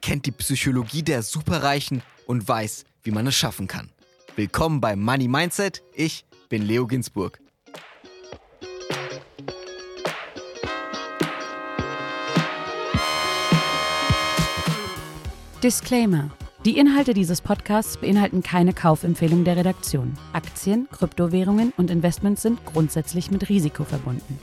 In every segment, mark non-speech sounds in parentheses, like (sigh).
kennt die Psychologie der Superreichen und weiß, wie man es schaffen kann. Willkommen bei Money Mindset. Ich bin Leo Ginsburg. Disclaimer. Die Inhalte dieses Podcasts beinhalten keine Kaufempfehlung der Redaktion. Aktien, Kryptowährungen und Investments sind grundsätzlich mit Risiko verbunden.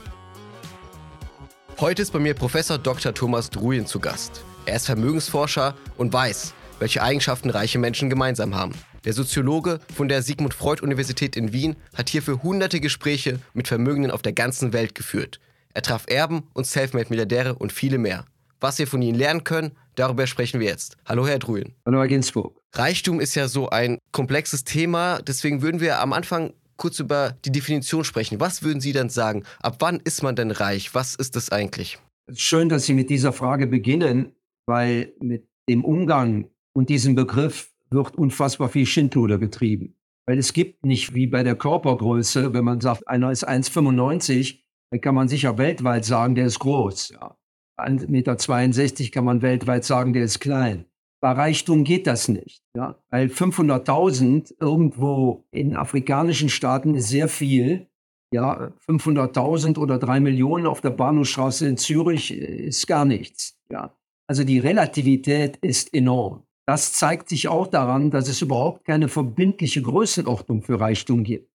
Heute ist bei mir Professor Dr. Thomas Druyen zu Gast. Er ist Vermögensforscher und weiß, welche Eigenschaften reiche Menschen gemeinsam haben. Der Soziologe von der Sigmund Freud Universität in Wien hat hierfür hunderte Gespräche mit Vermögenden auf der ganzen Welt geführt. Er traf Erben und Selfmade-Milliardäre und viele mehr. Was wir von ihnen lernen können, darüber sprechen wir jetzt. Hallo, Herr Druyen. Hallo, Herr Ginsburg. Reichtum ist ja so ein komplexes Thema, deswegen würden wir am Anfang kurz über die Definition sprechen. Was würden Sie dann sagen? Ab wann ist man denn reich? Was ist das eigentlich? Schön, dass Sie mit dieser Frage beginnen, weil mit dem Umgang und diesem Begriff wird unfassbar viel Schindluder getrieben. Weil es gibt nicht wie bei der Körpergröße, wenn man sagt, einer ist 1,95, dann kann man sicher weltweit sagen, der ist groß. Ja. 1,62 Meter kann man weltweit sagen, der ist klein. Bei Reichtum geht das nicht, ja, weil 500.000 irgendwo in afrikanischen Staaten ist sehr viel. Ja, 500.000 oder drei Millionen auf der Bahnhofstraße in Zürich ist gar nichts. Ja, also die Relativität ist enorm. Das zeigt sich auch daran, dass es überhaupt keine verbindliche Größenordnung für Reichtum gibt.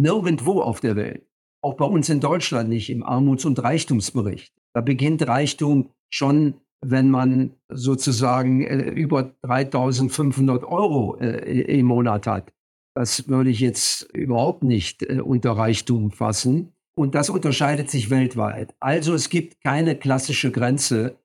Nirgendwo auf der Welt. Auch bei uns in Deutschland nicht im Armuts- und Reichtumsbericht. Da beginnt Reichtum schon, wenn man sozusagen äh, über 3500 Euro äh, im Monat hat. Das würde ich jetzt überhaupt nicht äh, unter Reichtum fassen. Und das unterscheidet sich weltweit. Also es gibt keine klassische Grenze.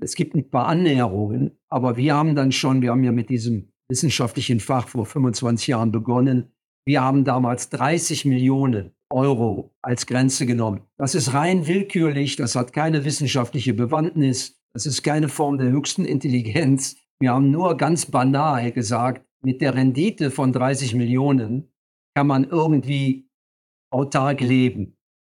Es gibt ein paar Annäherungen, aber wir haben dann schon, wir haben ja mit diesem wissenschaftlichen Fach vor 25 Jahren begonnen. Wir haben damals 30 Millionen Euro als Grenze genommen. Das ist rein willkürlich, das hat keine wissenschaftliche Bewandtnis, das ist keine Form der höchsten Intelligenz. Wir haben nur ganz banal gesagt, mit der Rendite von 30 Millionen kann man irgendwie autark leben.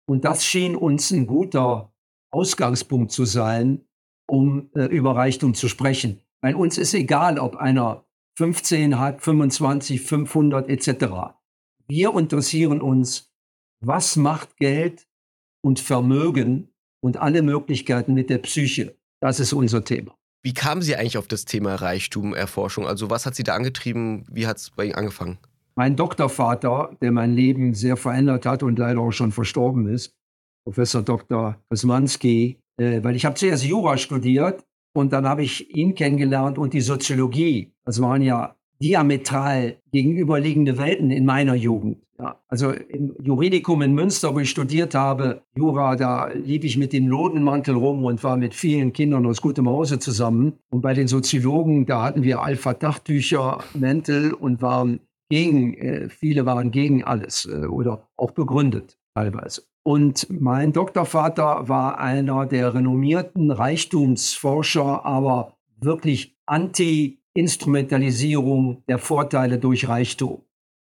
Und das schien uns ein guter Ausgangspunkt zu sein, um äh, über Reichtum zu sprechen. Weil uns ist egal, ob einer 15 hat, 25, 500 etc. Wir interessieren uns, was macht Geld und Vermögen und alle Möglichkeiten mit der Psyche. Das ist unser Thema. Wie kamen Sie eigentlich auf das Thema Reichtumerforschung? Also was hat Sie da angetrieben? Wie hat es bei Ihnen angefangen? Mein Doktorvater, der mein Leben sehr verändert hat und leider auch schon verstorben ist, Professor Dr. Kosmanski, äh, weil ich habe zuerst Jura studiert und dann habe ich ihn kennengelernt und die Soziologie. Das waren ja diametral gegenüberliegende Welten in meiner Jugend. Ja, also im Juridikum in Münster, wo ich studiert habe, Jura, da lief ich mit dem Lodenmantel rum und war mit vielen Kindern aus gutem Hause zusammen. Und bei den Soziologen, da hatten wir Alpha-Dachtücher, Mäntel und waren gegen, äh, viele waren gegen alles äh, oder auch begründet teilweise. Und mein Doktorvater war einer der renommierten Reichtumsforscher, aber wirklich Anti-Instrumentalisierung der Vorteile durch Reichtum.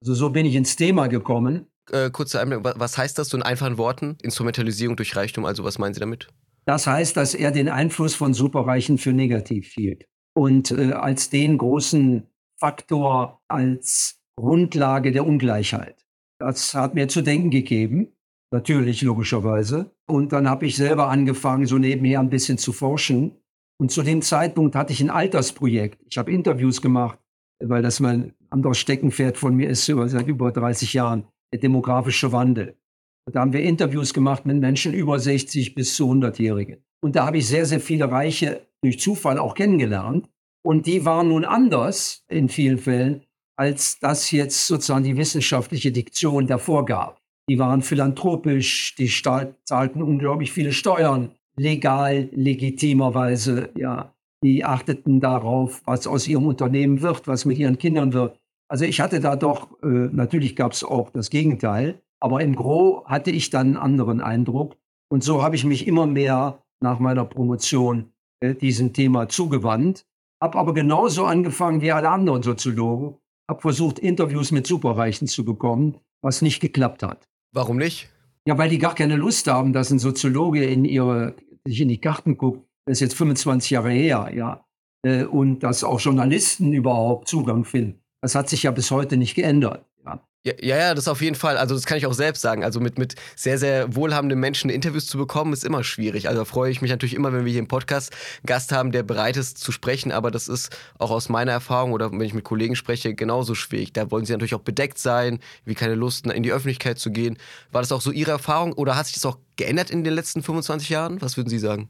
Also so bin ich ins Thema gekommen. Äh, kurze Einblick, was heißt das so in einfachen Worten? Instrumentalisierung durch Reichtum, also was meinen Sie damit? Das heißt, dass er den Einfluss von Superreichen für negativ hielt und äh, als den großen Faktor, als Grundlage der Ungleichheit. Das hat mir zu denken gegeben, natürlich logischerweise. Und dann habe ich selber angefangen, so nebenher ein bisschen zu forschen. Und zu dem Zeitpunkt hatte ich ein Altersprojekt. Ich habe Interviews gemacht weil das mein anderes Steckenpferd von mir ist, seit über 30 Jahren, der demografische Wandel. Und da haben wir Interviews gemacht mit Menschen über 60 bis zu 100-Jährigen. Und da habe ich sehr, sehr viele Reiche durch Zufall auch kennengelernt. Und die waren nun anders in vielen Fällen, als das jetzt sozusagen die wissenschaftliche Diktion davor gab. Die waren philanthropisch, die zahlten unglaublich viele Steuern, legal, legitimerweise, ja die achteten darauf, was aus ihrem Unternehmen wird, was mit ihren Kindern wird. Also ich hatte da doch, äh, natürlich gab es auch das Gegenteil, aber im Gro hatte ich dann einen anderen Eindruck. Und so habe ich mich immer mehr nach meiner Promotion äh, diesem Thema zugewandt, habe aber genauso angefangen wie alle anderen Soziologen, habe versucht, Interviews mit Superreichen zu bekommen, was nicht geklappt hat. Warum nicht? Ja, weil die gar keine Lust haben, dass ein Soziologe in ihre, sich in die Karten guckt das ist jetzt 25 Jahre her, ja. äh, und dass auch Journalisten überhaupt Zugang finden. Das hat sich ja bis heute nicht geändert. Ja, ja, das auf jeden Fall. Also das kann ich auch selbst sagen. Also mit, mit sehr, sehr wohlhabenden Menschen Interviews zu bekommen, ist immer schwierig. Also da freue ich mich natürlich immer, wenn wir hier im Podcast einen Gast haben, der bereit ist zu sprechen. Aber das ist auch aus meiner Erfahrung oder wenn ich mit Kollegen spreche, genauso schwierig. Da wollen sie natürlich auch bedeckt sein, wie keine Lust, in die Öffentlichkeit zu gehen. War das auch so Ihre Erfahrung oder hat sich das auch geändert in den letzten 25 Jahren? Was würden Sie sagen?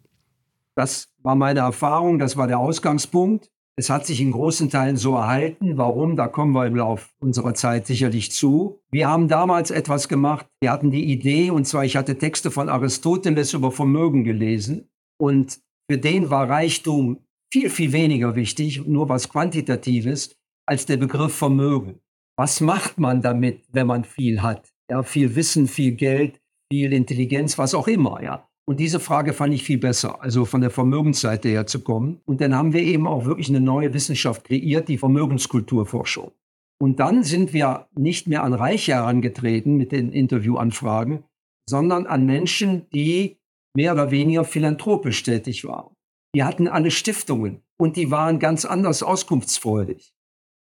Das war meine Erfahrung, das war der Ausgangspunkt. Es hat sich in großen Teilen so erhalten. Warum? Da kommen wir im Laufe unserer Zeit sicherlich zu. Wir haben damals etwas gemacht. Wir hatten die Idee, und zwar ich hatte Texte von Aristoteles über Vermögen gelesen. Und für den war Reichtum viel, viel weniger wichtig, nur was Quantitatives, als der Begriff Vermögen. Was macht man damit, wenn man viel hat? Ja, viel Wissen, viel Geld, viel Intelligenz, was auch immer, ja. Und diese Frage fand ich viel besser, also von der Vermögensseite her zu kommen. Und dann haben wir eben auch wirklich eine neue Wissenschaft kreiert, die Vermögenskulturforschung. Und dann sind wir nicht mehr an Reiche herangetreten mit den Interviewanfragen, sondern an Menschen, die mehr oder weniger philanthropisch tätig waren. Die hatten alle Stiftungen und die waren ganz anders auskunftsfreudig.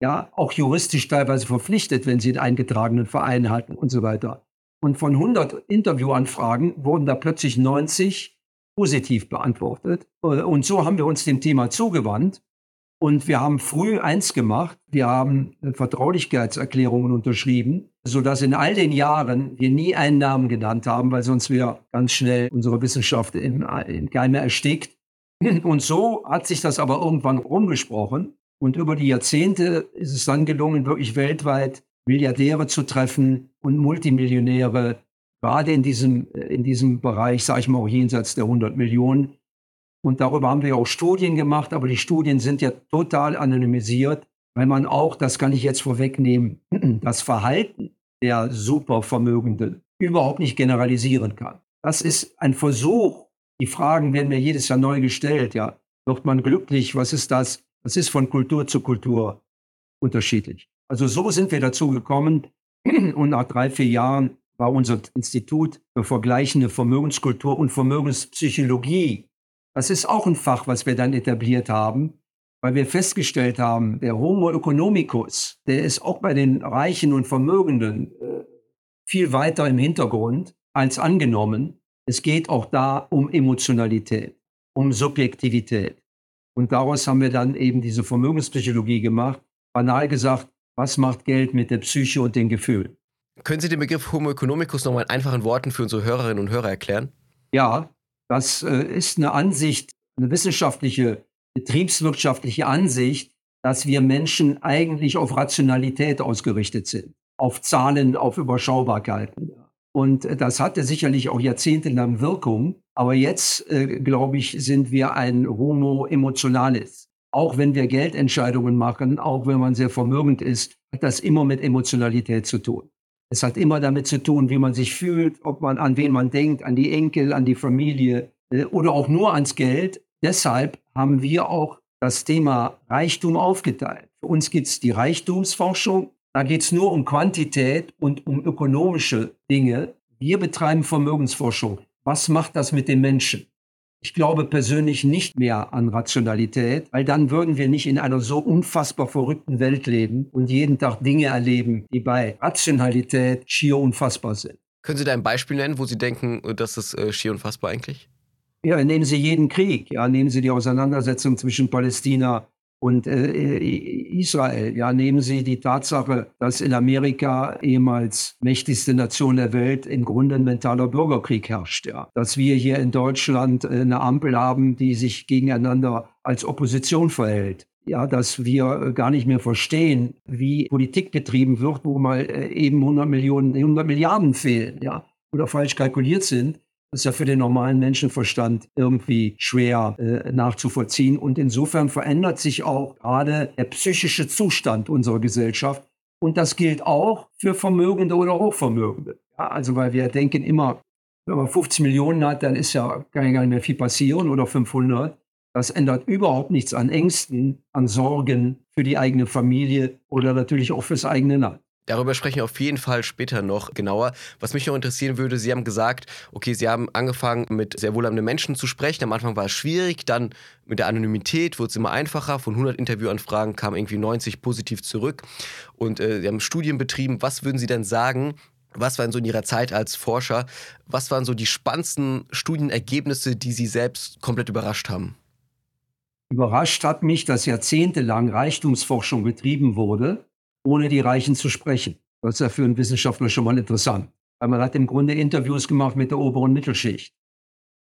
Ja, auch juristisch teilweise verpflichtet, wenn sie einen eingetragenen Verein hatten und so weiter. Und von 100 Interviewanfragen wurden da plötzlich 90 positiv beantwortet. Und so haben wir uns dem Thema zugewandt. Und wir haben früh eins gemacht. Wir haben Vertraulichkeitserklärungen unterschrieben, sodass in all den Jahren wir nie einen Namen genannt haben, weil sonst wäre ganz schnell unsere Wissenschaft in, in Keime erstickt. (clears throat) Und so hat sich das aber irgendwann rumgesprochen. Und über die Jahrzehnte ist es dann gelungen, wirklich weltweit Milliardäre zu treffen und Multimillionäre, gerade in diesem, in diesem Bereich, sage ich mal, auch jenseits der 100 Millionen. Und darüber haben wir auch Studien gemacht, aber die Studien sind ja total anonymisiert, weil man auch, das kann ich jetzt vorwegnehmen, (clears throat) das Verhalten der Supervermögenden überhaupt nicht generalisieren kann. Das ist ein Versuch. Die Fragen werden mir jedes Jahr neu gestellt. Ja, wird man glücklich? Was ist das? Das ist von Kultur zu Kultur unterschiedlich. Also so sind wir dazu gekommen. (clears throat) Und nach drei, vier Jahren war unser Institut für vergleichende Vermögenskultur und Vermögenspsychologie. Das ist auch ein Fach, was wir dann etabliert haben, weil wir festgestellt haben, der Homo economicus, der ist auch bei den Reichen und Vermögenden äh, viel weiter im Hintergrund als angenommen. Es geht auch da um Emotionalität, um Subjektivität. Und daraus haben wir dann eben diese Vermögenspsychologie gemacht. Banal gesagt, was macht Geld mit der Psyche und den Gefühlen? Können Sie den Begriff Homo economicus nochmal in einfachen Worten für unsere Hörerinnen und Hörer erklären? Ja, das äh, ist eine Ansicht, eine wissenschaftliche, betriebswirtschaftliche Ansicht, dass wir Menschen eigentlich auf Rationalität ausgerichtet sind, auf Zahlen, auf Überschaubarkeiten. Und das hatte sicherlich auch jahrzehntelang Wirkung. Aber jetzt, äh, glaube ich, sind wir ein Homo emotionalis auch wenn wir Geldentscheidungen machen, auch wenn man sehr vermögend ist, hat das immer mit Emotionalität zu tun. Es hat immer damit zu tun, wie man sich fühlt, ob man an wen man denkt, an die Enkel, an die Familie äh, oder auch nur ans Geld. Deshalb haben wir auch das Thema Reichtum aufgeteilt. Für uns gibt es die Reichtumsforschung. Da geht es nur um Quantität und um ökonomische Dinge. Wir betreiben Vermögensforschung. Was macht das mit den Menschen? Ich glaube persönlich nicht mehr an Rationalität, weil dann würden wir nicht in einer so unfassbar verrückten Welt leben und jeden Tag Dinge erleben, die bei Rationalität schier unfassbar sind. Können Sie da ein Beispiel nennen, wo Sie denken, das ist äh, schier unfassbar eigentlich? Ja, nehmen Sie jeden Krieg. Ja, nehmen Sie die Auseinandersetzung zwischen Palästina und äh, Israel, ja, nehmen Sie die Tatsache, dass in Amerika, ehemals mächtigste Nation der Welt, im Grunde ein mentaler Bürgerkrieg herrscht, ja. Dass wir hier in Deutschland äh, eine Ampel haben, die sich gegeneinander als Opposition verhält. Ja, dass wir äh, gar nicht mehr verstehen, wie Politik betrieben wird, wo mal äh, eben 100 Millionen, 100 Milliarden fehlen, ja, oder falsch kalkuliert sind. Das ist ja für den normalen Menschenverstand irgendwie schwer äh, nachzuvollziehen. Und insofern verändert sich auch gerade der psychische Zustand unserer Gesellschaft. Und das gilt auch für Vermögende oder Hochvermögende. Ja, also weil wir denken immer, wenn man 50 Millionen hat, dann ist ja gar nicht mehr viel passieren oder 500. Das ändert überhaupt nichts an Ängsten, an Sorgen für die eigene Familie oder natürlich auch fürs eigene Land. Darüber sprechen wir auf jeden Fall später noch genauer. Was mich noch interessieren würde, Sie haben gesagt, okay, Sie haben angefangen mit sehr wohlhabenden Menschen zu sprechen. Am Anfang war es schwierig, dann mit der Anonymität wurde es immer einfacher. Von 100 Interviewanfragen kamen irgendwie 90 positiv zurück. Und äh, Sie haben Studien betrieben. Was würden Sie denn sagen, was waren so in Ihrer Zeit als Forscher, was waren so die spannendsten Studienergebnisse, die Sie selbst komplett überrascht haben? Überrascht hat mich, dass jahrzehntelang Reichtumsforschung betrieben wurde ohne die Reichen zu sprechen. Das ist ja für einen Wissenschaftler schon mal interessant. Weil man hat im Grunde Interviews gemacht mit der oberen Mittelschicht.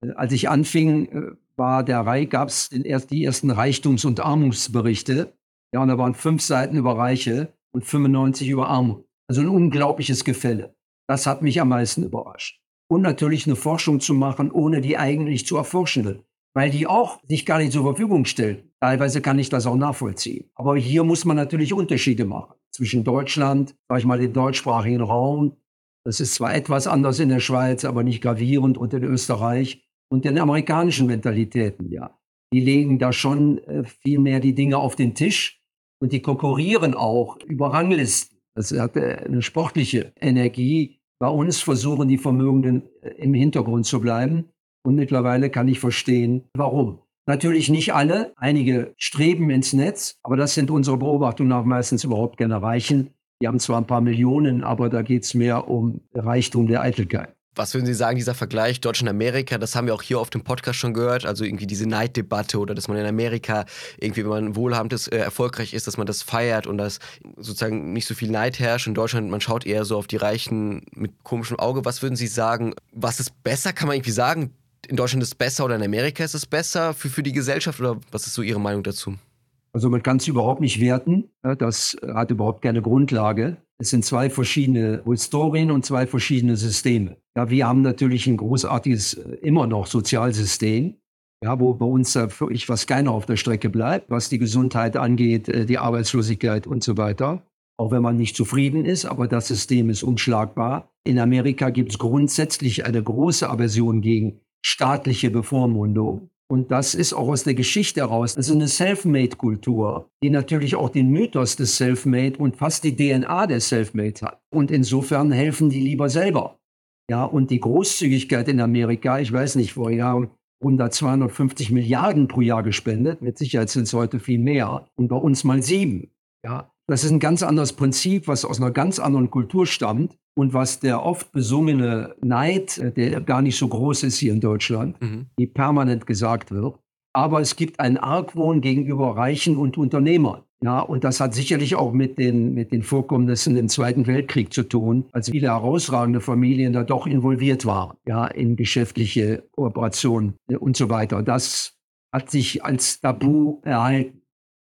Äh, als ich anfing, äh, war der gab es die ersten Reichtums- und Armutsberichte. Ja, und da waren fünf Seiten über Reiche und 95 über Armut. Also ein unglaubliches Gefälle. Das hat mich am meisten überrascht. Und natürlich eine Forschung zu machen, ohne die eigentlich zu erforschen weil die auch sich gar nicht zur Verfügung stellen. Teilweise kann ich das auch nachvollziehen. Aber hier muss man natürlich Unterschiede machen zwischen Deutschland, sag ich mal, dem deutschsprachigen Raum. Das ist zwar etwas anders in der Schweiz, aber nicht gravierend und in Österreich und den amerikanischen Mentalitäten, ja. Die legen da schon äh, viel mehr die Dinge auf den Tisch und die konkurrieren auch über Ranglisten. Das hat äh, eine sportliche Energie. Bei uns versuchen die Vermögenden äh, im Hintergrund zu bleiben. Und mittlerweile kann ich verstehen, warum. Natürlich nicht alle. Einige streben ins Netz, aber das sind unsere Beobachtungen auch meistens überhaupt keine Reichen. Die haben zwar ein paar Millionen, aber da geht es mehr um Reichtum der Eitelkeit. Was würden Sie sagen, dieser Vergleich Deutschland-Amerika, das haben wir auch hier auf dem Podcast schon gehört, also irgendwie diese Neiddebatte oder dass man in Amerika irgendwie, wenn man wohlhabend ist, äh, erfolgreich ist, dass man das feiert und dass sozusagen nicht so viel Neid herrscht. In Deutschland, man schaut eher so auf die Reichen mit komischem Auge. Was würden Sie sagen, was ist besser, kann man irgendwie sagen, in Deutschland ist es besser oder in Amerika ist es besser für, für die Gesellschaft oder was ist so Ihre Meinung dazu? Also man kann es überhaupt nicht werten. Das hat überhaupt keine Grundlage. Es sind zwei verschiedene Historien und zwei verschiedene Systeme. Ja, wir haben natürlich ein großartiges, äh, immer noch Sozialsystem, ja, wo bei uns wirklich was keiner auf der Strecke bleibt, was die Gesundheit angeht, äh, die Arbeitslosigkeit und so weiter. Auch wenn man nicht zufrieden ist, aber das System ist unschlagbar. In Amerika gibt es grundsätzlich eine große Aversion gegen staatliche Bevormundung. Und das ist auch aus der Geschichte heraus. Also eine Selfmade-Kultur, die natürlich auch den Mythos des Selfmade und fast die DNA des Selfmade hat. Und insofern helfen die lieber selber. Ja, und die Großzügigkeit in Amerika, ich weiß nicht, vor Jahren 100, 250 Milliarden pro Jahr gespendet. Mit Sicherheit sind es heute viel mehr. Und bei uns mal sieben. Ja, das ist ein ganz anderes Prinzip, was aus einer ganz anderen Kultur stammt und was der oft besungene Neid, äh, der gar nicht so groß ist hier in Deutschland, mhm. die permanent gesagt wird. Aber es gibt einen Argwohn gegenüber Reichen und Unternehmern. Ja, und das hat sicherlich auch mit den, mit den Vorkommnissen im Zweiten Weltkrieg zu tun, als viele herausragende Familien da doch involviert waren, ja, in geschäftliche Kooperationen äh, und so weiter. Das hat sich als Tabu erhalten.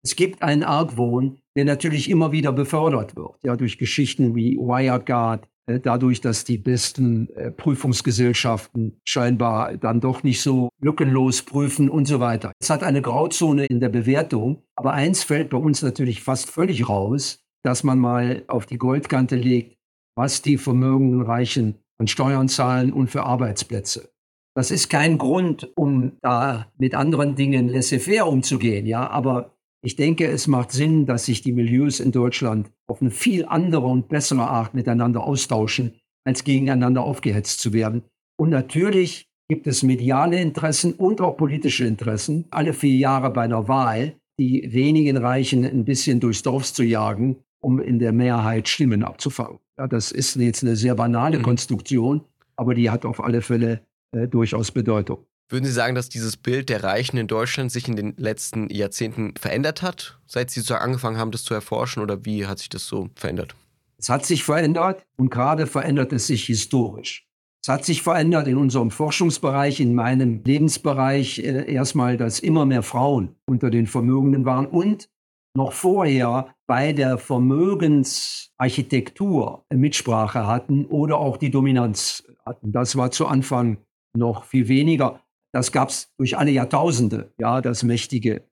Es gibt einen Argwohn, der natürlich immer wieder befördert wird, ja, durch Geschichten wie Wirecard, äh, dadurch, dass die besten äh, Prüfungsgesellschaften scheinbar dann doch nicht so lückenlos prüfen und so weiter. Es hat eine Grauzone in der Bewertung, aber eins fällt bei uns natürlich fast völlig raus, dass man mal auf die Goldkante legt, was die vermögenden Reichen an Steuern zahlen und für Arbeitsplätze. Das ist kein Grund, um da mit anderen Dingen laissez-faire umzugehen, ja, aber ich denke, es macht Sinn, dass sich die Milieus in Deutschland auf eine viel andere und bessere Art miteinander austauschen, als gegeneinander aufgehetzt zu werden. Und natürlich gibt es mediale Interessen und auch politische Interessen, alle vier Jahre bei einer Wahl, die wenigen Reichen ein bisschen durchs Dorf zu jagen, um in der Mehrheit Stimmen abzufangen. Ja, das ist jetzt eine sehr banale mhm. Konstruktion, aber die hat auf alle Fälle äh, durchaus Bedeutung. Würden Sie sagen, dass dieses Bild der Reichen in Deutschland sich in den letzten Jahrzehnten verändert hat, seit Sie sozusagen angefangen haben, das zu erforschen, oder wie hat sich das so verändert? Es hat sich verändert und gerade verändert es sich historisch. Es hat sich verändert in unserem Forschungsbereich, in meinem Lebensbereich äh, erstmal, dass immer mehr Frauen unter den Vermögenden waren und noch vorher bei der Vermögensarchitektur Mitsprache hatten oder auch die Dominanz hatten. Das war zu Anfang noch viel weniger. Das gab es durch alle Jahrtausende, ja, dass mächtige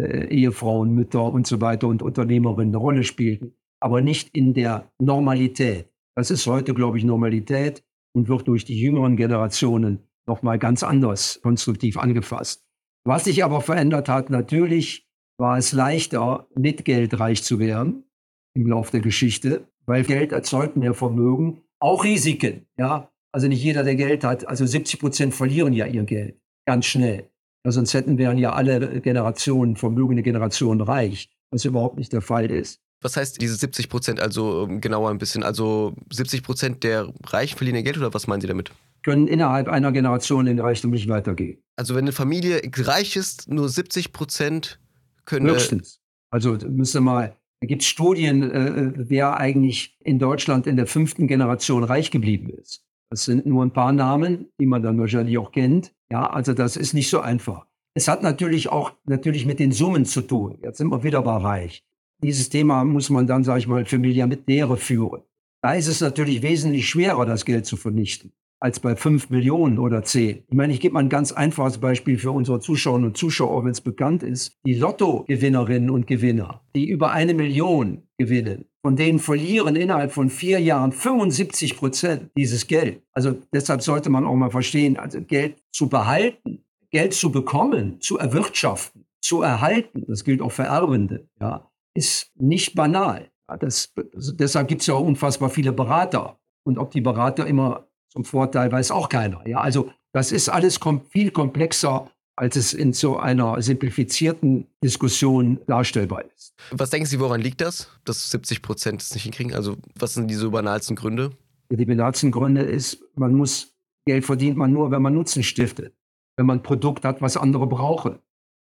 äh, Ehefrauen, Mütter und so weiter und Unternehmerinnen eine Rolle spielten, aber nicht in der Normalität. Das ist heute, glaube ich, Normalität und wird durch die jüngeren Generationen nochmal ganz anders konstruktiv angefasst. Was sich aber verändert hat, natürlich war es leichter, mit Geld reich zu werden. im Laufe der Geschichte, weil Geld erzeugt mehr Vermögen, auch Risiken. Ja, also nicht jeder, der Geld hat, also 70 Prozent verlieren ja ihr Geld ganz schnell. Ja, sonst hätten wären ja alle Generationen, vermögende Generationen reich, was überhaupt nicht der Fall ist. Was heißt diese 70 Prozent, also ähm, genauer ein bisschen? Also 70 Prozent der Reichen verlieren ihr Geld oder was meinen Sie damit? Können innerhalb einer Generation in Reichtum nicht weitergehen. Also wenn eine Familie reich ist, nur 70 Prozent können. Höchstens. Also müsste mal, da gibt es Studien, äh, äh, wer eigentlich in Deutschland in der fünften Generation reich geblieben ist. Das sind nur ein paar Namen, die man dann wahrscheinlich auch kennt. Ja, also das ist nicht so einfach. Es hat natürlich auch natürlich mit den Summen zu tun. Jetzt sind wir wieder bei reich. Dieses Thema muss man dann, sage ich mal, für Milliardäre führen. Da ist es natürlich wesentlich schwerer, das Geld zu vernichten als bei fünf Millionen oder zehn. Ich meine, ich gebe mal ein ganz einfaches Beispiel für unsere Zuschauerinnen und Zuschauer, auch wenn es bekannt ist. Die Lotto-Gewinnerinnen und Gewinner, die über eine Million gewinnen, von denen verlieren innerhalb von vier Jahren 75 Prozent dieses Geld. Also deshalb sollte man auch mal verstehen, also Geld zu behalten, Geld zu bekommen, zu erwirtschaften, zu erhalten, das gilt auch für Erbende, ja, ist nicht banal. Ja, das, also deshalb gibt es ja auch unfassbar viele Berater. Und ob die Berater immer zum Vorteil weiß auch keiner. Ja, also das ist alles kom viel komplexer, als es in so einer simplifizierten Diskussion darstellbar ist. Was denken Sie, woran liegt das, dass 70 Prozent es nicht hinkriegen? Also was sind diese banalsten Gründe? Die banalsten Gründe ist, man muss, Geld verdient man nur, wenn man Nutzen stiftet, wenn man ein Produkt hat, was andere brauchen.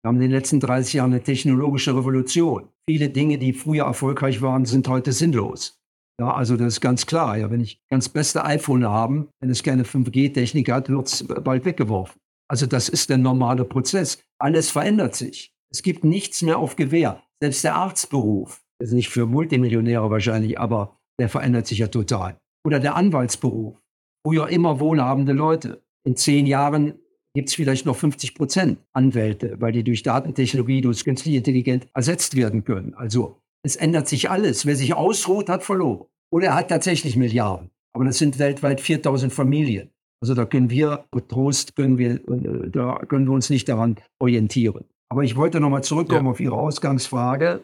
Wir haben in den letzten 30 Jahren eine technologische Revolution. Viele Dinge, die früher erfolgreich waren, sind heute sinnlos. Ja, also das ist ganz klar. Ja, wenn ich ganz beste iPhone habe, wenn es keine 5G-Technik hat, wird es bald weggeworfen. Also das ist der normale Prozess. Alles verändert sich. Es gibt nichts mehr auf Gewehr. Selbst der Arztberuf, ist nicht für Multimillionäre wahrscheinlich, aber der verändert sich ja total. Oder der Anwaltsberuf. Früher immer wohlhabende Leute. In zehn Jahren gibt es vielleicht noch 50 Prozent Anwälte, weil die durch Datentechnologie, durch künstliche Intelligenz ersetzt werden können. Also es ändert sich alles. Wer sich ausruht, hat verloren. Oder er hat tatsächlich Milliarden. Aber das sind weltweit 4000 Familien. Also da können wir, Trost, können wir, äh, da können wir uns nicht daran orientieren. Aber ich wollte nochmal zurückkommen ja. auf Ihre Ausgangsfrage.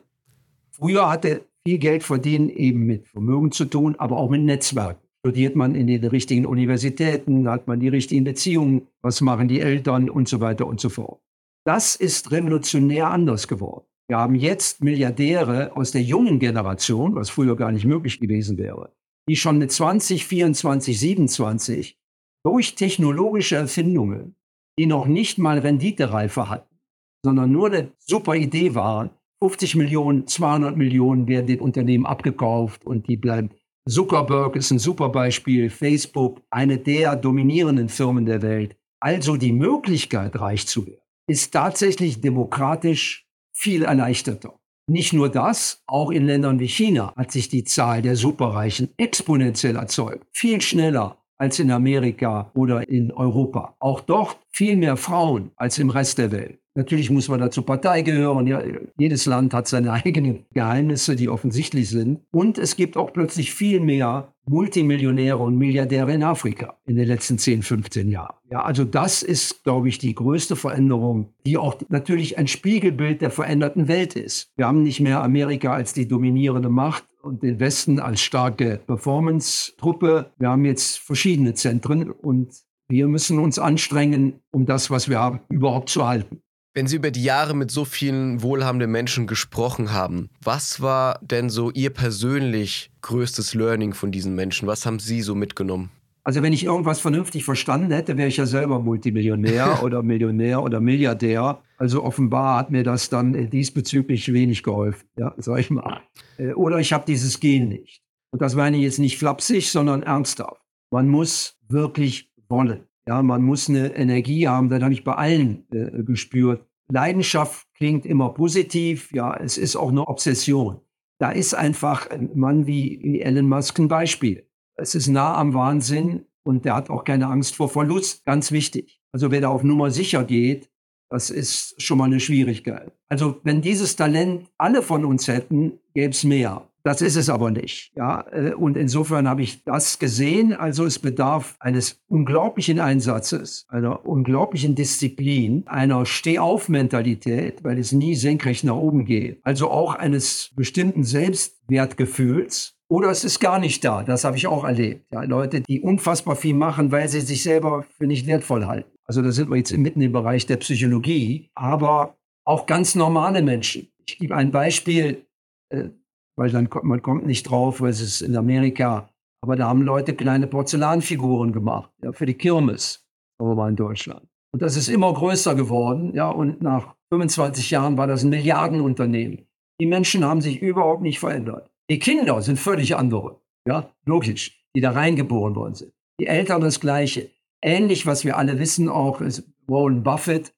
Früher hatte viel Geld verdienen eben mit Vermögen zu tun, aber auch mit Netzwerken. Studiert man in den richtigen Universitäten, hat man die richtigen Beziehungen, was machen die Eltern und so weiter und so fort. Das ist revolutionär anders geworden. Wir haben jetzt Milliardäre aus der jungen Generation, was früher gar nicht möglich gewesen wäre, die schon mit 20, 24, 27 durch technologische Erfindungen, die noch nicht mal Renditereife hatten, sondern nur eine super Idee waren, 50 Millionen, 200 Millionen werden den Unternehmen abgekauft und die bleiben. Zuckerberg ist ein super Beispiel, Facebook, eine der dominierenden Firmen der Welt. Also die Möglichkeit, reich zu werden, ist tatsächlich demokratisch viel erleichterter. Nicht nur das, auch in Ländern wie China hat sich die Zahl der Superreichen exponentiell erzeugt. Viel schneller als in Amerika oder in Europa. Auch dort viel mehr Frauen als im Rest der Welt. Natürlich muss man dazu Partei gehören. Ja, jedes Land hat seine (laughs) eigenen Geheimnisse, die offensichtlich sind. Und es gibt auch plötzlich viel mehr Multimillionäre und Milliardäre in Afrika in den letzten 10, 15 Jahren. Ja, also das ist, glaube ich, die größte Veränderung, die auch natürlich ein Spiegelbild der veränderten Welt ist. Wir haben nicht mehr Amerika als die dominierende Macht und den Westen als starke Performance-Truppe. Wir haben jetzt verschiedene Zentren und wir müssen uns anstrengen, um das, was wir haben, überhaupt zu halten. Wenn Sie über die Jahre mit so vielen wohlhabenden Menschen gesprochen haben, was war denn so Ihr persönlich größtes Learning von diesen Menschen? Was haben Sie so mitgenommen? Also wenn ich irgendwas vernünftig verstanden hätte, wäre ich ja selber Multimillionär (laughs) oder Millionär oder Milliardär. Also offenbar hat mir das dann diesbezüglich wenig geholfen, ja, sag ich mal. Äh, oder ich habe dieses Gen nicht. Und das meine ich jetzt nicht flapsig, sondern ernsthaft. Man muss wirklich wollen. Ja, man muss eine Energie haben, das habe ich bei allen äh, gespürt. Leidenschaft klingt immer positiv, ja, es ist auch eine Obsession. Da ist einfach ein Mann wie, wie Elon Musk ein Beispiel. Es ist nah am Wahnsinn und der hat auch keine Angst vor Verlust, ganz wichtig. Also wer da auf Nummer sicher geht, das ist schon mal eine Schwierigkeit. Also wenn dieses Talent alle von uns hätten, gäbe es mehr. Das ist es aber nicht. Ja, äh, und insofern habe ich das gesehen. Also es bedarf eines unglaublichen Einsatzes, einer unglaublichen Disziplin, einer Stehauf-Mentalität, weil es nie senkrecht nach oben geht. Also auch eines bestimmten Selbstwertgefühls. Oder es ist gar nicht da. Das habe ich auch erlebt. Ja, Leute, die unfassbar viel machen, weil sie sich selber für nicht wertvoll halten. Also da sind wir jetzt mitten im Bereich der Psychologie. Aber auch ganz normale Menschen. Ich gebe ein Beispiel äh, weil dann kommt, man kommt nicht drauf, weil es ist in Amerika. Aber da haben Leute kleine Porzellanfiguren gemacht, ja, für die Kirmes, aber mal in Deutschland. Und das ist immer größer geworden, ja, und nach 25 Jahren war das ein Milliardenunternehmen. Die Menschen haben sich überhaupt nicht verändert. Die Kinder sind völlig andere, ja, logisch, die da reingeboren worden sind. Die Eltern das Gleiche. Ähnlich, was wir alle wissen, auch ist Warren Buffett,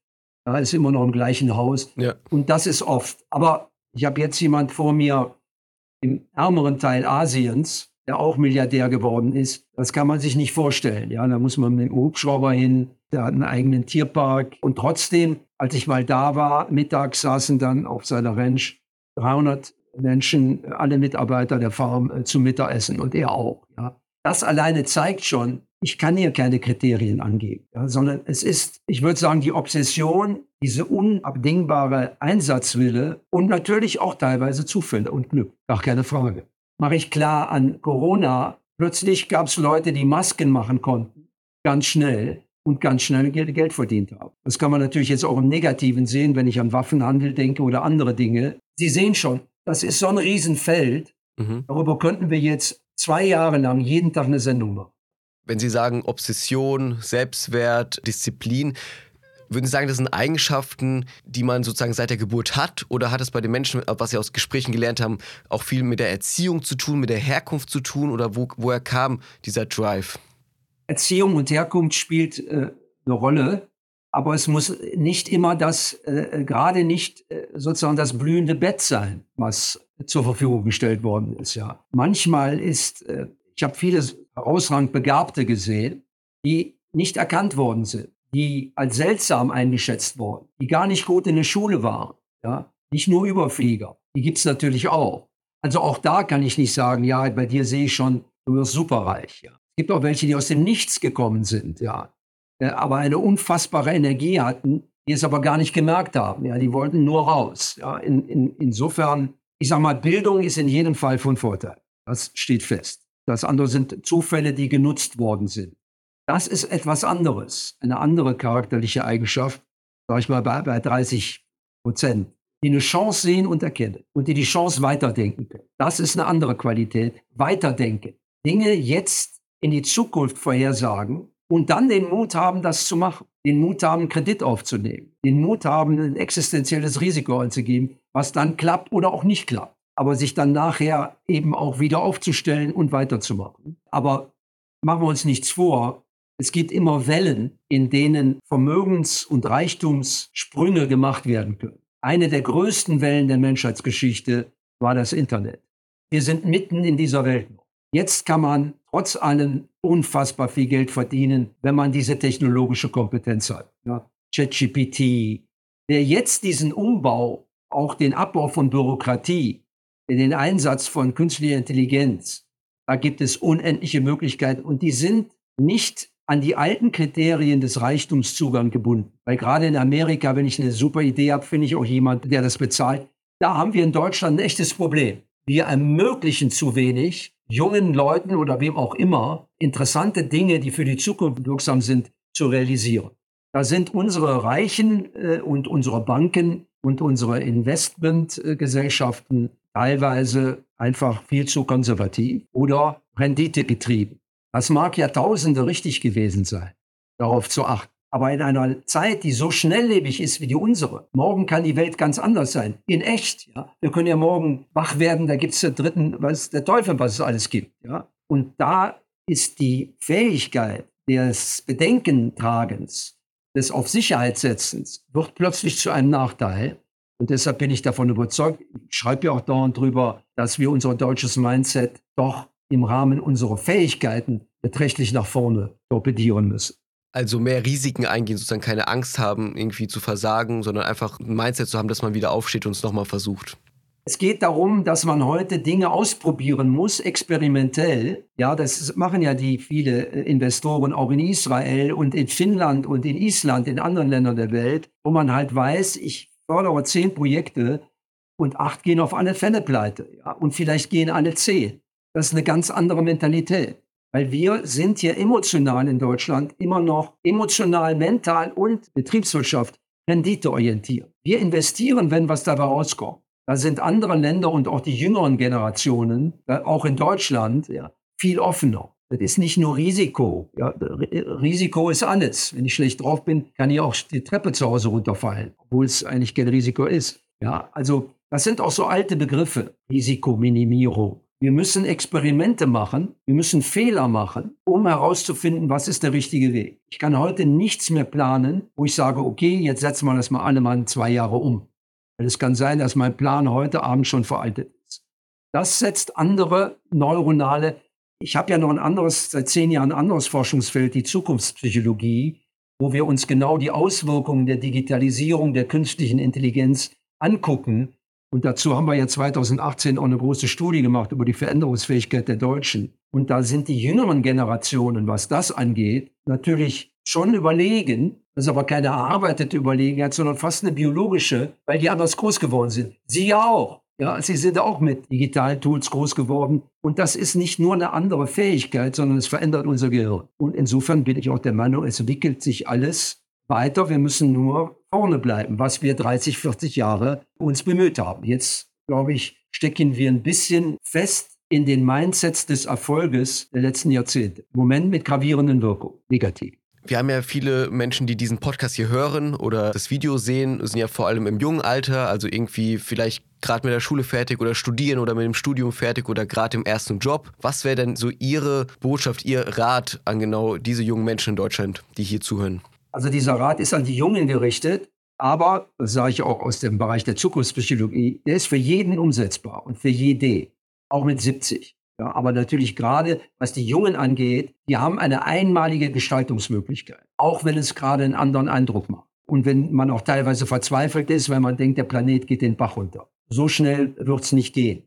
ja, ist immer noch im gleichen Haus. Ja. Und das ist oft. Aber ich habe jetzt jemand vor mir, im ärmeren Teil Asiens, der auch Milliardär geworden ist. Das kann man sich nicht vorstellen. Ja, da muss man mit dem Hubschrauber hin, der hat einen eigenen Tierpark. Und trotzdem, als ich mal da war, mittags saßen dann auf seiner Ranch 300 Menschen, alle Mitarbeiter der Farm äh, zum Mittagessen und er auch. Ja. Das alleine zeigt schon, ich kann hier keine Kriterien angeben, ja, sondern es ist, ich würde sagen, die Obsession, diese unabdingbare Einsatzwille und natürlich auch teilweise Zufälle und Glück, gar keine Frage. Mache ich klar an Corona, plötzlich gab es Leute, die Masken machen konnten, ganz schnell und ganz schnell Geld verdient haben. Das kann man natürlich jetzt auch im Negativen sehen, wenn ich an Waffenhandel denke oder andere Dinge. Sie sehen schon, das ist so ein Riesenfeld. Mhm. Darüber könnten wir jetzt zwei Jahre lang jeden Tag eine Sendung machen. Wenn Sie sagen Obsession, Selbstwert, Disziplin, würden Sie sagen, das sind Eigenschaften, die man sozusagen seit der Geburt hat? Oder hat es bei den Menschen, was Sie aus Gesprächen gelernt haben, auch viel mit der Erziehung zu tun, mit der Herkunft zu tun? Oder wo, woher kam dieser Drive? Erziehung und Herkunft spielt äh, eine Rolle, aber es muss nicht immer das, äh, gerade nicht äh, sozusagen das blühende Bett sein, was zur Verfügung gestellt worden ist. Ja, manchmal ist, äh, ich habe viele herausragend Begabte gesehen, die nicht erkannt worden sind, die als seltsam eingeschätzt wurden, die gar nicht gut in der Schule waren. Ja? Nicht nur Überflieger, die gibt es natürlich auch. Also auch da kann ich nicht sagen, ja, bei dir sehe ich schon, du wirst superreich. Ja? Es gibt auch welche, die aus dem Nichts gekommen sind, ja, äh, aber eine unfassbare Energie hatten, die es aber gar nicht gemerkt haben. Ja, die wollten nur raus. Ja, in, in, insofern, ich sage mal, Bildung ist in jedem Fall von Vorteil. Das steht fest. Das andere sind Zufälle, die genutzt worden sind. Das ist etwas anderes, eine andere charakterliche Eigenschaft, sage ich mal, bei, bei 30 Prozent, die eine Chance sehen und erkennen und die die Chance weiterdenken können. Das ist eine andere Qualität. Weiterdenken. Dinge jetzt in die Zukunft vorhersagen und dann den Mut haben, das zu machen. Den Mut haben, Kredit aufzunehmen. Den Mut haben, ein existenzielles Risiko anzugeben, was dann klappt oder auch nicht klappt aber sich dann nachher eben auch wieder aufzustellen und weiterzumachen. Aber machen wir uns nichts vor, es gibt immer Wellen, in denen Vermögens- und Reichtumssprünge gemacht werden können. Eine der größten Wellen der Menschheitsgeschichte war das Internet. Wir sind mitten in dieser Welt. Jetzt kann man trotz allem unfassbar viel Geld verdienen, wenn man diese technologische Kompetenz hat. Ja, ChatGPT, der jetzt diesen Umbau, auch den Abbau von Bürokratie, den Einsatz von künstlicher Intelligenz, da gibt es unendliche Möglichkeiten und die sind nicht an die alten Kriterien des Reichtumszugangs gebunden. Weil gerade in Amerika, wenn ich eine super Idee habe, finde ich auch jemand, der das bezahlt. Da haben wir in Deutschland ein echtes Problem. Wir ermöglichen zu wenig jungen Leuten oder wem auch immer interessante Dinge, die für die Zukunft wirksam sind, zu realisieren. Da sind unsere Reichen äh, und unsere Banken und unsere Investmentgesellschaften teilweise einfach viel zu konservativ oder renditegetrieben. Das mag Jahrtausende richtig gewesen sein, darauf zu achten. Aber in einer Zeit, die so schnelllebig ist wie die unsere, morgen kann die Welt ganz anders sein. In echt, ja. Wir können ja morgen wach werden, da gibt es der dritten, was der Teufel, was es alles gibt, ja. Und da ist die Fähigkeit des Bedenkentragens, des Auf Sicherheit setzens, wird plötzlich zu einem Nachteil. Und deshalb bin ich davon überzeugt, ich schreibe ja auch dauernd drüber, dass wir unser deutsches Mindset doch im Rahmen unserer Fähigkeiten beträchtlich nach vorne torpedieren müssen. Also mehr Risiken eingehen, sozusagen keine Angst haben, irgendwie zu versagen, sondern einfach ein Mindset zu haben, dass man wieder aufsteht und es nochmal versucht. Es geht darum, dass man heute Dinge ausprobieren muss, experimentell. Ja, das machen ja die viele äh, Investoren auch in Israel und in Finnland und in Island, in anderen Ländern der Welt, wo man halt weiß, ich fördere zehn Projekte und acht gehen auf alle Fälle pleite. Ja, und vielleicht gehen alle zehn. Das ist eine ganz andere Mentalität. Weil wir sind hier emotional in Deutschland immer noch emotional, mental und Betriebswirtschaft renditeorientiert. Wir investieren, wenn was dabei rauskommt. Da sind andere Länder und auch die jüngeren Generationen, äh, auch in Deutschland, ja, viel offener. Das ist nicht nur Risiko. Ja, Risiko ist alles. Wenn ich schlecht drauf bin, kann ich auch die Treppe zu Hause runterfallen, obwohl es eigentlich kein Risiko ist. Ja, also das sind auch so alte Begriffe. Risikominimierung. Wir müssen Experimente machen, wir müssen Fehler machen, um herauszufinden, was ist der richtige Weg. Ich kann heute nichts mehr planen, wo ich sage, okay, jetzt setzen wir das mal alle mal zwei Jahre um. Weil es kann sein, dass mein Plan heute Abend schon veraltet ist. Das setzt andere neuronale, ich habe ja noch ein anderes, seit zehn Jahren ein anderes Forschungsfeld, die Zukunftspsychologie, wo wir uns genau die Auswirkungen der Digitalisierung, der künstlichen Intelligenz angucken. Und dazu haben wir ja 2018 auch eine große Studie gemacht über die Veränderungsfähigkeit der Deutschen. Und da sind die jüngeren Generationen, was das angeht, natürlich schon überlegen, das ist aber keine erarbeitete Überlegenheit, sondern fast eine biologische, weil die anders groß geworden sind. Sie ja auch. Ja, sie sind auch mit digitalen Tools groß geworden. Und das ist nicht nur eine andere Fähigkeit, sondern es verändert unser Gehirn. Und insofern bin ich auch der Meinung, es entwickelt sich alles weiter. Wir müssen nur vorne bleiben, was wir 30, 40 Jahre uns bemüht haben. Jetzt, glaube ich, stecken wir ein bisschen fest in den Mindsets des Erfolges der letzten Jahrzehnte. Moment mit gravierenden Wirkungen, negativ. Wir haben ja viele Menschen, die diesen Podcast hier hören oder das Video sehen, sind ja vor allem im jungen Alter, also irgendwie vielleicht gerade mit der Schule fertig oder studieren oder mit dem Studium fertig oder gerade im ersten Job. Was wäre denn so Ihre Botschaft, Ihr Rat an genau diese jungen Menschen in Deutschland, die hier zuhören? Also dieser Rat ist an die Jungen gerichtet, aber, das sage ich auch aus dem Bereich der Zukunftspsychologie, der ist für jeden umsetzbar und für jede, auch mit 70. Ja, aber natürlich gerade, was die Jungen angeht, die haben eine einmalige Gestaltungsmöglichkeit, auch wenn es gerade einen anderen Eindruck macht. Und wenn man auch teilweise verzweifelt ist, weil man denkt, der Planet geht den Bach runter. So schnell wird es nicht gehen.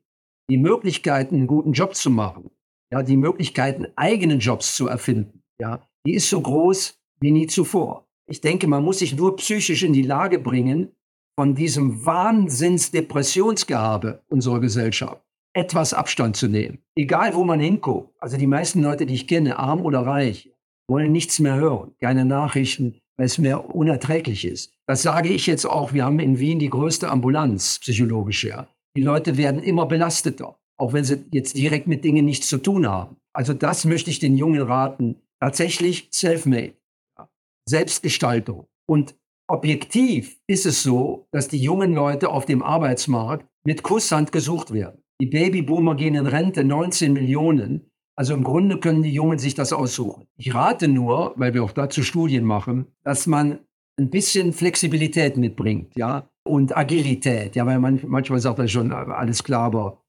Die Möglichkeiten, einen guten Job zu machen, ja, die Möglichkeiten, eigenen Jobs zu erfinden, ja, die ist so groß wie nie zuvor. Ich denke, man muss sich nur psychisch in die Lage bringen, von diesem Wahnsinnsdepressionsgehabe unserer Gesellschaft etwas Abstand zu nehmen. Egal, wo man hinguckt. Also die meisten Leute, die ich kenne, arm oder reich, wollen nichts mehr hören. Keine Nachrichten, weil es mehr unerträglich ist. Das sage ich jetzt auch. Wir haben in Wien die größte Ambulanz, psychologische. Ja. Die Leute werden immer belasteter, auch wenn sie jetzt direkt mit Dingen nichts zu tun haben. Also das möchte ich den Jungen raten. Tatsächlich self-made. Ja. Selbstgestaltung. Und objektiv ist es so, dass die jungen Leute auf dem Arbeitsmarkt mit Kusshand gesucht werden. Die Babyboomer gehen in Rente, 19 Millionen. Also im Grunde können die Jungen sich das aussuchen. Ich rate nur, weil wir auch dazu Studien machen, dass man ein bisschen Flexibilität mitbringt, ja, und Agilität, ja, weil man manchmal sagt er schon, alles klar, aber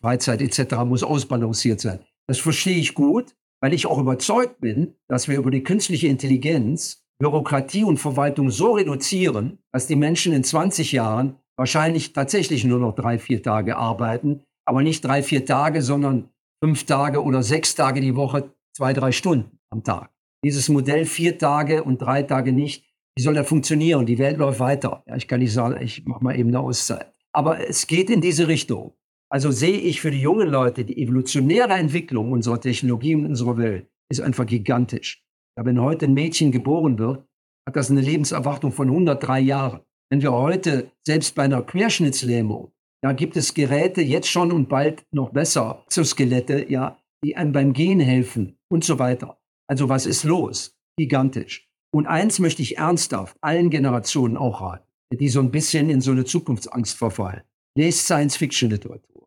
Freizeit etc. muss ausbalanciert sein. Das verstehe ich gut, weil ich auch überzeugt bin, dass wir über die künstliche Intelligenz Bürokratie und Verwaltung so reduzieren, dass die Menschen in 20 Jahren wahrscheinlich tatsächlich nur noch drei, vier Tage arbeiten, aber nicht drei, vier Tage, sondern fünf Tage oder sechs Tage die Woche, zwei, drei Stunden am Tag. Dieses Modell vier Tage und drei Tage nicht, wie soll das funktionieren? Die Welt läuft weiter. Ja, ich kann nicht sagen, ich mache mal eben eine Auszeit. Aber es geht in diese Richtung. Also sehe ich für die jungen Leute die evolutionäre Entwicklung unserer Technologie und unserer Welt ist einfach gigantisch. Ja, wenn heute ein Mädchen geboren wird, hat das eine Lebenserwartung von 103 Jahren. Wenn wir heute, selbst bei einer Querschnittslähmung, da gibt es Geräte jetzt schon und bald noch besser, Exoskelette, ja, die einem beim Gehen helfen und so weiter. Also was ist los? Gigantisch. Und eins möchte ich ernsthaft allen Generationen auch raten, die so ein bisschen in so eine Zukunftsangst verfallen. Lest Science-Fiction-Literatur.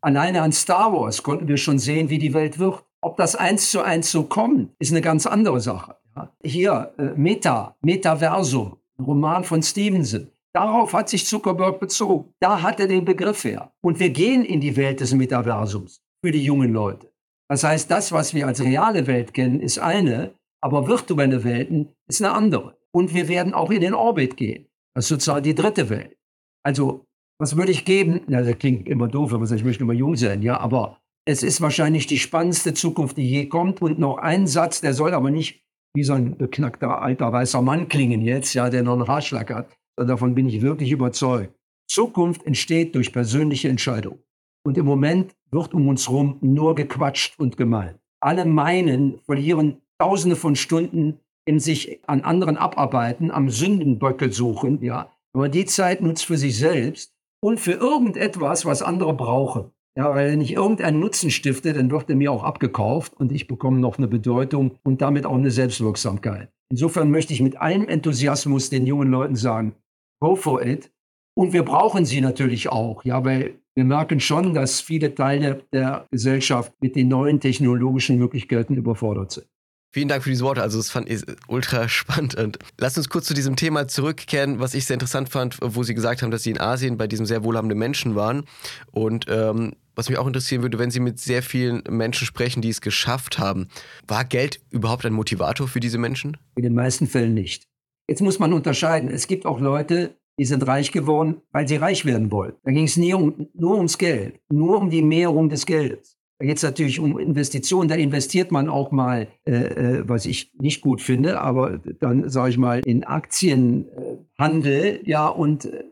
Alleine an Star Wars konnten wir schon sehen, wie die Welt wird. Ob das eins zu eins so kommt, ist eine ganz andere Sache. Hier, äh, Meta, Metaversum, Roman von Stevenson. Darauf hat sich Zuckerberg bezogen. Da hat er den Begriff her. Und wir gehen in die Welt des Metaversums für die jungen Leute. Das heißt, das, was wir als reale Welt kennen, ist eine, aber virtuelle Welten ist eine andere. Und wir werden auch in den Orbit gehen. Das ist sozusagen die dritte Welt. Also Was würde ich geben? Na, das klingt immer doof, wenn man sagt, ich möchte immer jung sein, ja, aber es ist wahrscheinlich die spannendste Zukunft, die je kommt. Und noch ein Satz, der soll aber nicht wie so ein beknackter alter weißer Mann klingen jetzt, ja, der noch einen Haarschlag hat. Davon bin ich wirklich überzeugt. Zukunft entsteht durch persönliche Entscheidungen. Und im Moment wird um uns herum nur gequatscht und gemeint. Alle meinen, verlieren Tausende von Stunden in sich an anderen abarbeiten, am Sündenböckel suchen, ja. Aber die Zeit nutzt für sich selbst und für irgendetwas, was andere brauchen. Ja, weil wenn ich irgendeinen Nutzen stifte, dann wird er mir auch abgekauft und ich bekomme noch eine Bedeutung und damit auch eine Selbstwirksamkeit. Insofern möchte ich mit allem Enthusiasmus den jungen Leuten sagen, go for it. Und wir brauchen sie natürlich auch, ja, weil wir merken schon, dass viele Teile der Gesellschaft mit den neuen technologischen Möglichkeiten überfordert sind. Vielen Dank für diese Worte. Also, das fand ich ultra (laughs) spannend. Und lasst uns kurz zu diesem Thema zurückkehren, was ich sehr interessant fand, wo Sie gesagt haben, dass Sie in Asien bei diesem sehr wohlhabenden Menschen waren. Und ähm, was mich auch interessieren würde, wenn Sie mit sehr vielen Menschen sprechen, die es geschafft haben, war Geld überhaupt ein Motivator für diese Menschen? In den meisten Fällen nicht. Jetzt muss man unterscheiden. Es gibt auch Leute, die sind reich geworden, weil sie reich werden wollen. Da ging es nie um, nur ums Geld, nur um die Mehrung des Geldes. Da geht es natürlich um Investitionen, da investiert man auch mal, äh, äh, was ich nicht gut finde, aber dann sage ich mal in Aktienhandel, ja, und äh,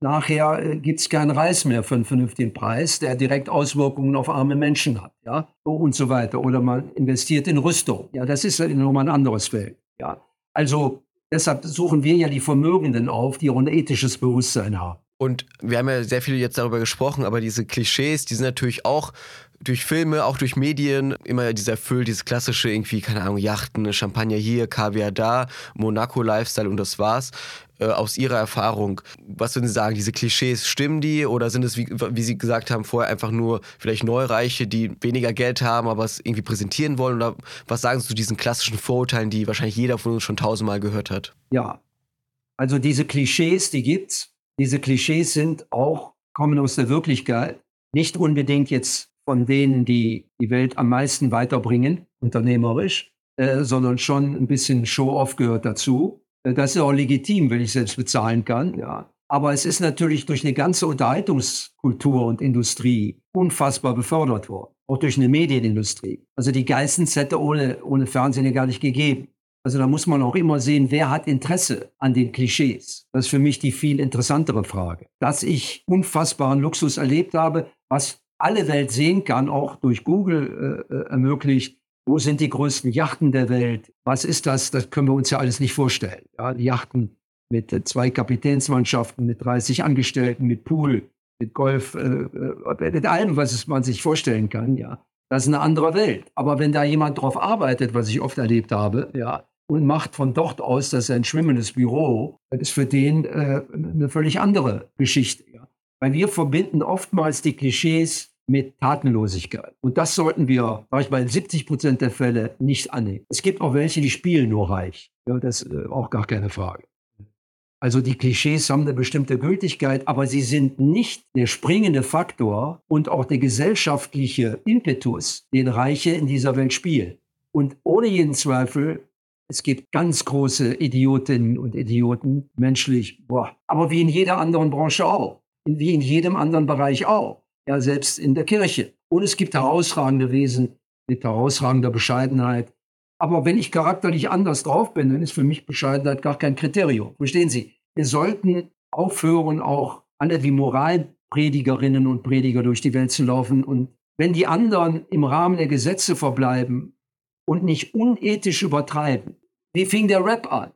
nachher äh, gibt es keinen Reis mehr für einen vernünftigen Preis, der direkt Auswirkungen auf arme Menschen hat, ja, und so weiter. Oder man investiert in Rüstung, ja, das ist nochmal ein anderes Feld, ja. Also deshalb suchen wir ja die Vermögenden auf, die auch ein ethisches Bewusstsein haben. Und wir haben ja sehr viel jetzt darüber gesprochen, aber diese Klischees, die sind natürlich auch durch Filme, auch durch Medien immer dieser erfüllt, dieses klassische irgendwie, keine Ahnung, Yachten, Champagner hier, Kaviar da, Monaco-Lifestyle und das war's. Äh, aus Ihrer Erfahrung, was würden Sie sagen, diese Klischees, stimmen die oder sind es, wie, wie Sie gesagt haben, vorher einfach nur vielleicht Neureiche, die weniger Geld haben, aber es irgendwie präsentieren wollen? Oder was sagen Sie zu diesen klassischen Vorurteilen, die wahrscheinlich jeder von uns schon tausendmal gehört hat? Ja, also diese Klischees, die gibt's. Diese Klischees sind auch, kommen aus der Wirklichkeit, nicht unbedingt jetzt von denen, die die Welt am meisten weiterbringen, unternehmerisch, äh, sondern schon ein bisschen Show-off gehört dazu. Äh, das ist auch legitim, wenn ich selbst bezahlen kann. Ja. Aber es ist natürlich durch eine ganze Unterhaltungskultur und Industrie unfassbar befördert worden. Auch durch eine Medienindustrie. Also die Geissens hätte ohne, ohne Fernsehen ja gar nicht gegeben. Also da muss man auch immer sehen, wer hat Interesse an den Klischees. Das ist für mich die viel interessantere Frage. Dass ich unfassbaren Luxus erlebt habe, was alle Welt sehen kann, auch durch Google äh, äh, ermöglicht. Wo sind die größten Yachten der Welt? Was ist das? Das können wir uns ja alles nicht vorstellen. Ja, Yachten mit äh, zwei Kapitänsmannschaften, mit 30 Angestellten, mit Pool, mit Golf, äh, äh, mit allem, was man sich vorstellen kann. Ja, das ist eine andere Welt. Aber wenn da jemand drauf arbeitet, was ich oft erlebt habe, ja, und macht von dort aus das ein schwimmendes Büro, das ist für den äh, eine völlig andere Geschichte. Ja. Weil wir verbinden oftmals die Klischees mit Tatenlosigkeit. Und das sollten wir, sag ich mal, in 70 Prozent der Fälle nicht annehmen. Es gibt auch welche, die spielen nur reich. Ja, das ist äh, auch gar keine Frage. Also die Klischees haben eine bestimmte Gültigkeit, aber sie sind nicht der springende Faktor und auch der gesellschaftliche Impetus, den Reiche in dieser Welt spielen. Und ohne jeden Zweifel, es gibt ganz große Idiotinnen und Idioten, menschlich, boah, aber wie in jeder anderen Branche auch wie in jedem anderen Bereich auch, ja, selbst in der Kirche. Und es gibt herausragende Wesen mit herausragender Bescheidenheit. Aber wenn ich charakterlich anders drauf bin, dann ist für mich Bescheidenheit gar kein Kriterium. Verstehen Sie? Wir sollten aufhören, auch alle wie Moralpredigerinnen und Prediger durch die Welt zu laufen. Und wenn die anderen im Rahmen der Gesetze verbleiben und nicht unethisch übertreiben, wie fing der Rap an?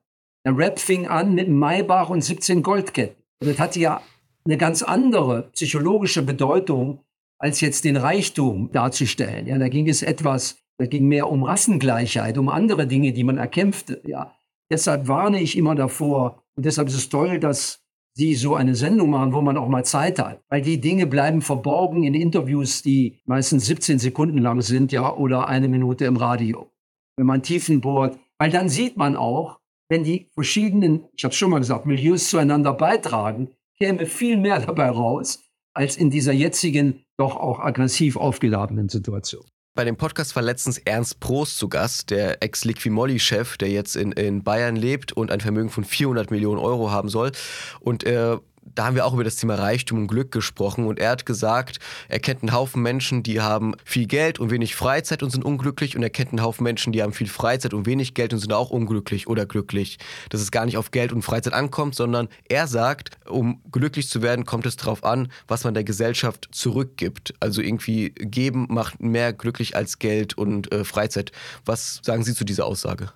Der Rap fing an mit Maybach und 17 Goldketten. das hatte ja eine ganz andere psychologische Bedeutung, als jetzt den Reichtum darzustellen. Ja, da ging es etwas, da ging mehr um Rassengleichheit, um andere Dinge, die man erkämpfte. Ja, deshalb warne ich immer davor und deshalb ist es toll, dass Sie so eine Sendung machen, wo man auch mal Zeit hat, weil die Dinge bleiben verborgen in Interviews, die meistens 17 Sekunden lang sind, ja, oder eine Minute im Radio. Wenn man tiefen bohrt, weil dann sieht man auch, wenn die verschiedenen, ich habe schon mal gesagt, Milieus zueinander beitragen, käme viel mehr dabei raus, als in dieser jetzigen, doch auch aggressiv aufgeladenen Situation. Bei dem Podcast war letztens Ernst Prost zu Gast, der Ex-Liquimolli-Chef, der jetzt in, in Bayern lebt und ein Vermögen von 400 Millionen Euro haben soll. Und äh, da haben wir auch über das Thema Reichtum und Glück gesprochen und er hat gesagt, er kennt einen Haufen Menschen, die haben viel Geld und wenig Freizeit und sind unglücklich und er kennt einen Haufen Menschen, die haben viel Freizeit und wenig Geld und sind auch unglücklich oder glücklich. Dass es gar nicht auf Geld und Freizeit ankommt, sondern er sagt, um glücklich zu werden, kommt es darauf an, was man der Gesellschaft zurückgibt. Also irgendwie geben macht mehr glücklich als Geld und äh, Freizeit. Was sagen Sie zu dieser Aussage?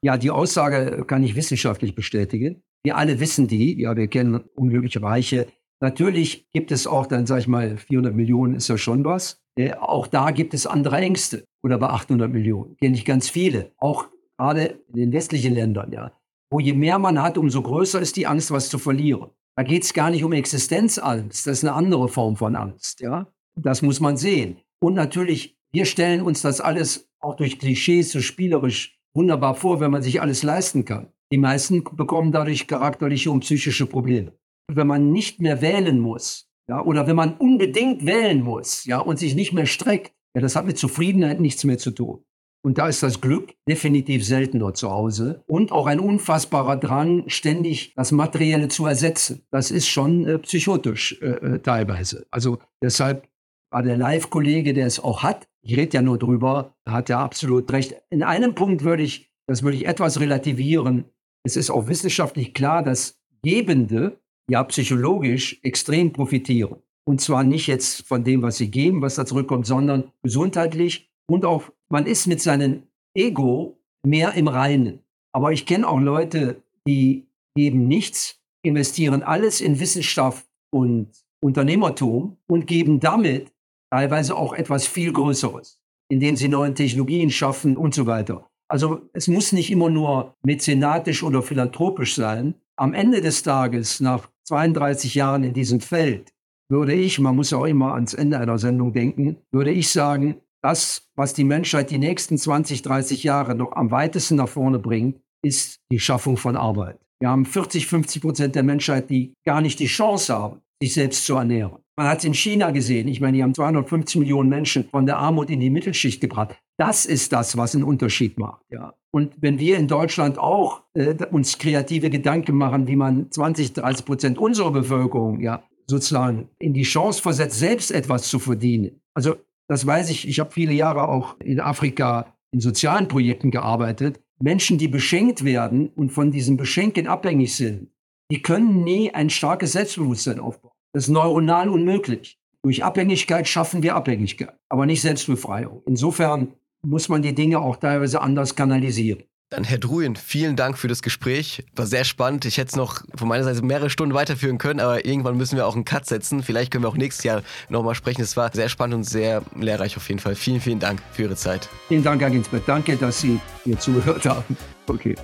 Ja, die Aussage kann ich wissenschaftlich bestätigen. Wir alle wissen die, ja, wir kennen unglückliche Reiche. Natürlich gibt es auch, dann sage ich mal, 400 Millionen ist ja schon was. Äh, auch da gibt es andere Ängste. Oder bei 800 Millionen kenne ich ganz viele. Auch gerade in den westlichen Ländern, ja. Wo je mehr man hat, umso größer ist die Angst, was zu verlieren. Da geht es gar nicht um Existenzangst. Das ist eine andere Form von Angst, ja. Das muss man sehen. Und natürlich, wir stellen uns das alles auch durch Klischees so spielerisch wunderbar vor, wenn man sich alles leisten kann. Die meisten bekommen dadurch charakterliche und psychische Probleme. Wenn man nicht mehr wählen muss, ja, oder wenn man unbedingt wählen muss, ja, und sich nicht mehr streckt, ja, das hat mit Zufriedenheit nichts mehr zu tun. Und da ist das Glück definitiv seltener zu Hause und auch ein unfassbarer Drang, ständig das Materielle zu ersetzen. Das ist schon äh, psychotisch äh, äh teilweise. Also deshalb war der Live-Kollege, der es auch hat, ich rede ja nur drüber, hat ja absolut recht. In einem Punkt würde ich, das würde ich etwas relativieren. Es ist auch wissenschaftlich klar, dass Gebende ja psychologisch extrem profitieren. Und zwar nicht jetzt von dem, was sie geben, was da zurückkommt, sondern gesundheitlich und auch, man ist mit seinem Ego mehr im Reinen. Aber ich kenne auch Leute, die geben nichts, investieren alles in Wissenschaft und Unternehmertum und geben damit teilweise auch etwas viel Größeres, indem sie neue Technologien schaffen und so weiter. Also es muss nicht immer nur mäzenatisch oder philanthropisch sein. Am Ende des Tages, nach 32 Jahren in diesem Feld, würde ich, man muss auch immer ans Ende einer Sendung denken, würde ich sagen, das, was die Menschheit die nächsten 20, 30 Jahre noch am weitesten nach vorne bringt, ist die Schaffung von Arbeit. Wir haben 40, 50 Prozent der Menschheit, die gar nicht die Chance haben, sich selbst zu ernähren. Man hat es in China gesehen. Ich meine, die haben 250 Millionen Menschen von der Armut in die Mittelschicht gebracht. Das ist das, was einen Unterschied macht. Ja. Und wenn wir in Deutschland auch äh, uns kreative Gedanken machen, wie man 20, 30 Prozent unserer Bevölkerung ja sozusagen in die Chance versetzt, selbst etwas zu verdienen. Also das weiß ich. Ich habe viele Jahre auch in Afrika in sozialen Projekten gearbeitet. Menschen, die beschenkt werden und von diesem Beschenken abhängig sind, die können nie ein starkes Selbstbewusstsein aufbauen. Das ist neuronal unmöglich. Durch Abhängigkeit schaffen wir Abhängigkeit, aber nicht Selbstbefreiung. Insofern muss man die Dinge auch teilweise anders kanalisieren. Dann Herr Druin, vielen Dank für das Gespräch. War sehr spannend. Ich hätte es noch von meiner Seite mehrere Stunden weiterführen können, aber irgendwann müssen wir auch einen Cut setzen. Vielleicht können wir auch nächstes Jahr nochmal sprechen. Es war sehr spannend und sehr lehrreich auf jeden Fall. Vielen, vielen Dank für Ihre Zeit. Vielen Dank, Herr Ginsberg. Danke, dass Sie mir zugehört haben. Okay.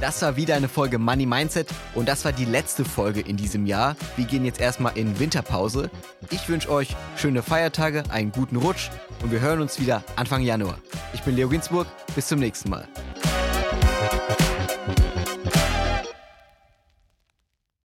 Das war wieder eine Folge Money Mindset und das war die letzte Folge in diesem Jahr. Wir gehen jetzt erstmal in Winterpause. Ich wünsche euch schöne Feiertage, einen guten Rutsch und wir hören uns wieder Anfang Januar. Ich bin Leo Ginsburg, bis zum nächsten Mal.